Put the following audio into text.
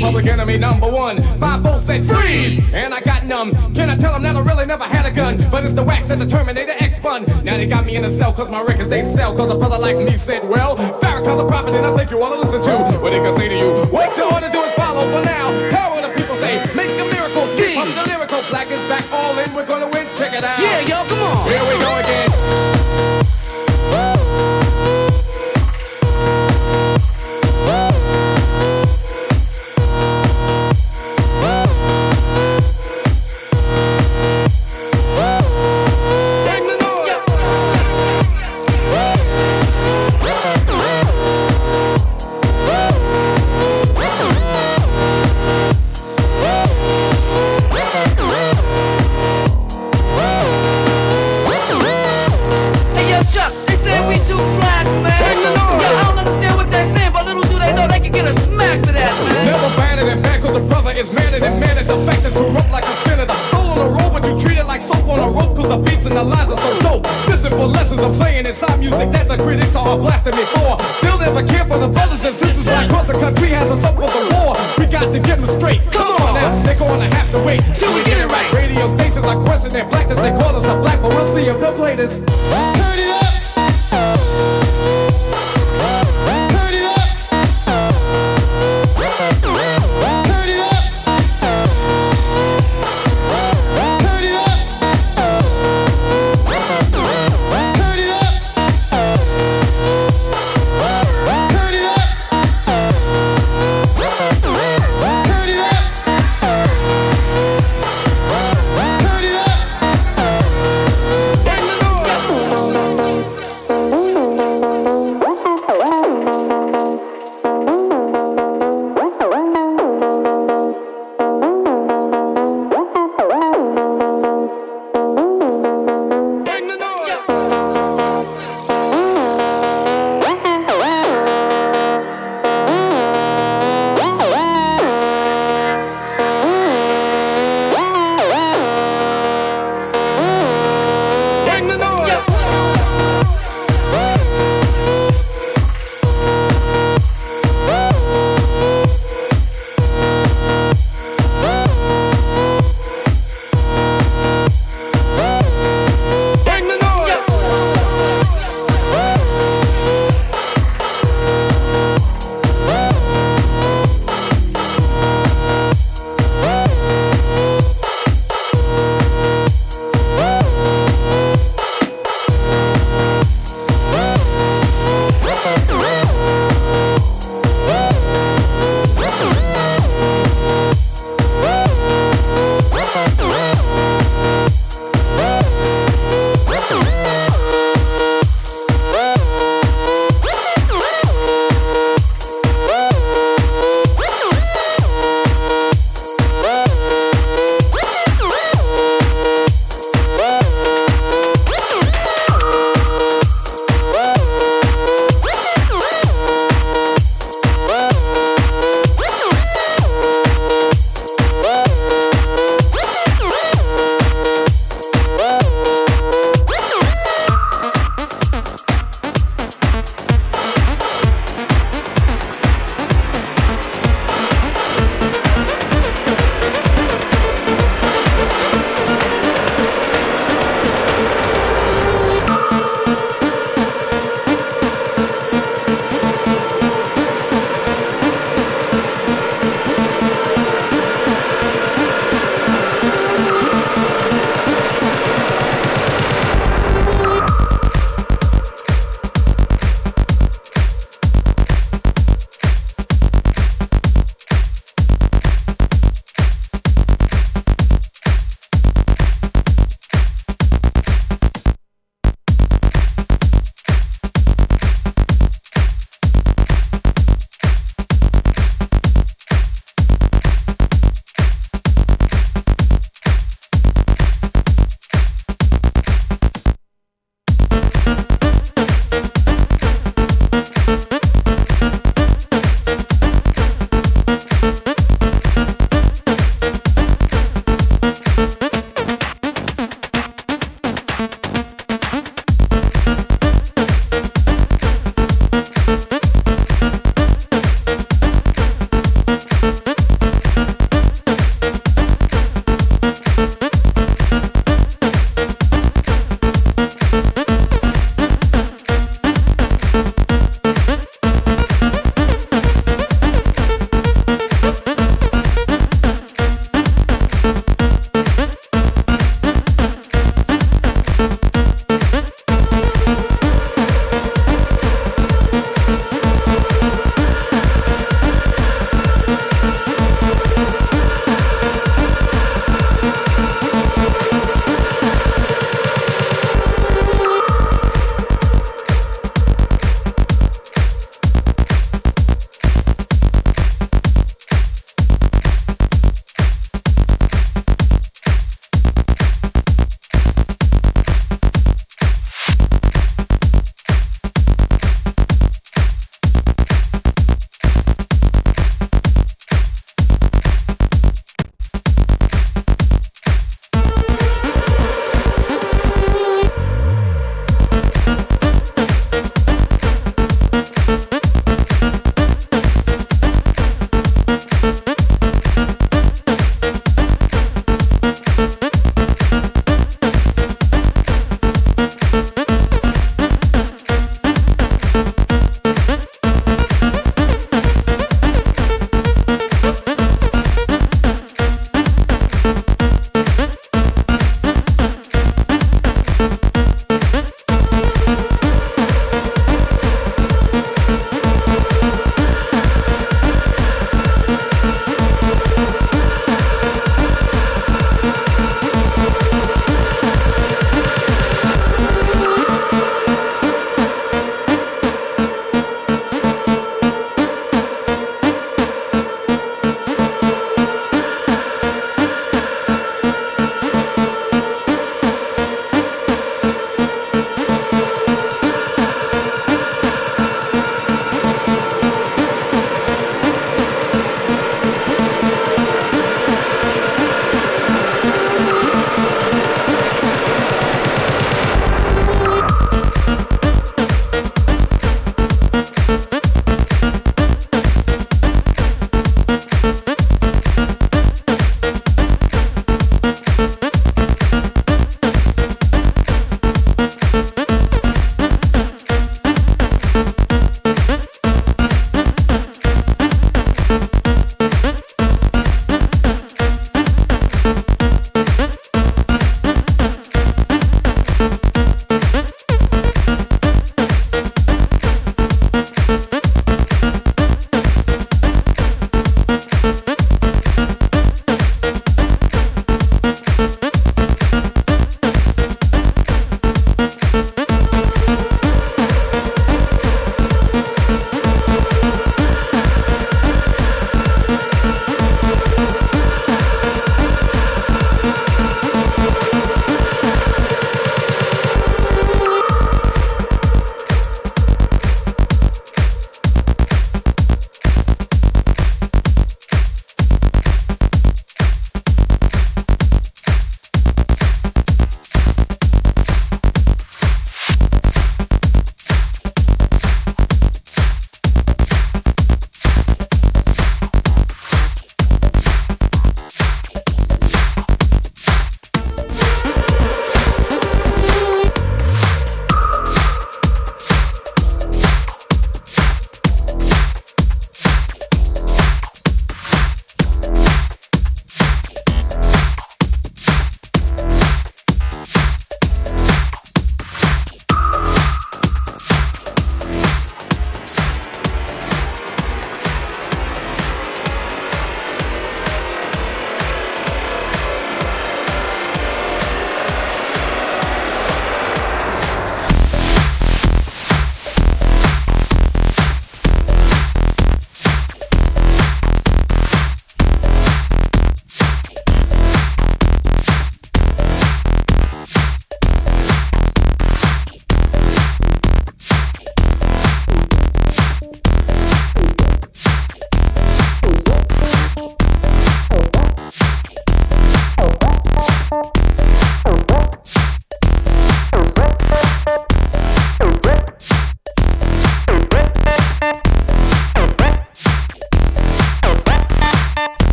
Public enemy number one. Five volts said freeze, and I got numb. Can I tell them that I really never had a gun? But it's the wax that the Terminator X bun. Now they got me in a cell cause my records they sell. Cause a brother like me said, well, Farrakhan's a prophet and I think you wanna listen to what they can say to you. What you ought to do is follow for now. Power the people say, make a miracle. Keep up the lyrical, black is back, all in, we're gonna win. Check it out. Yeah, y'all.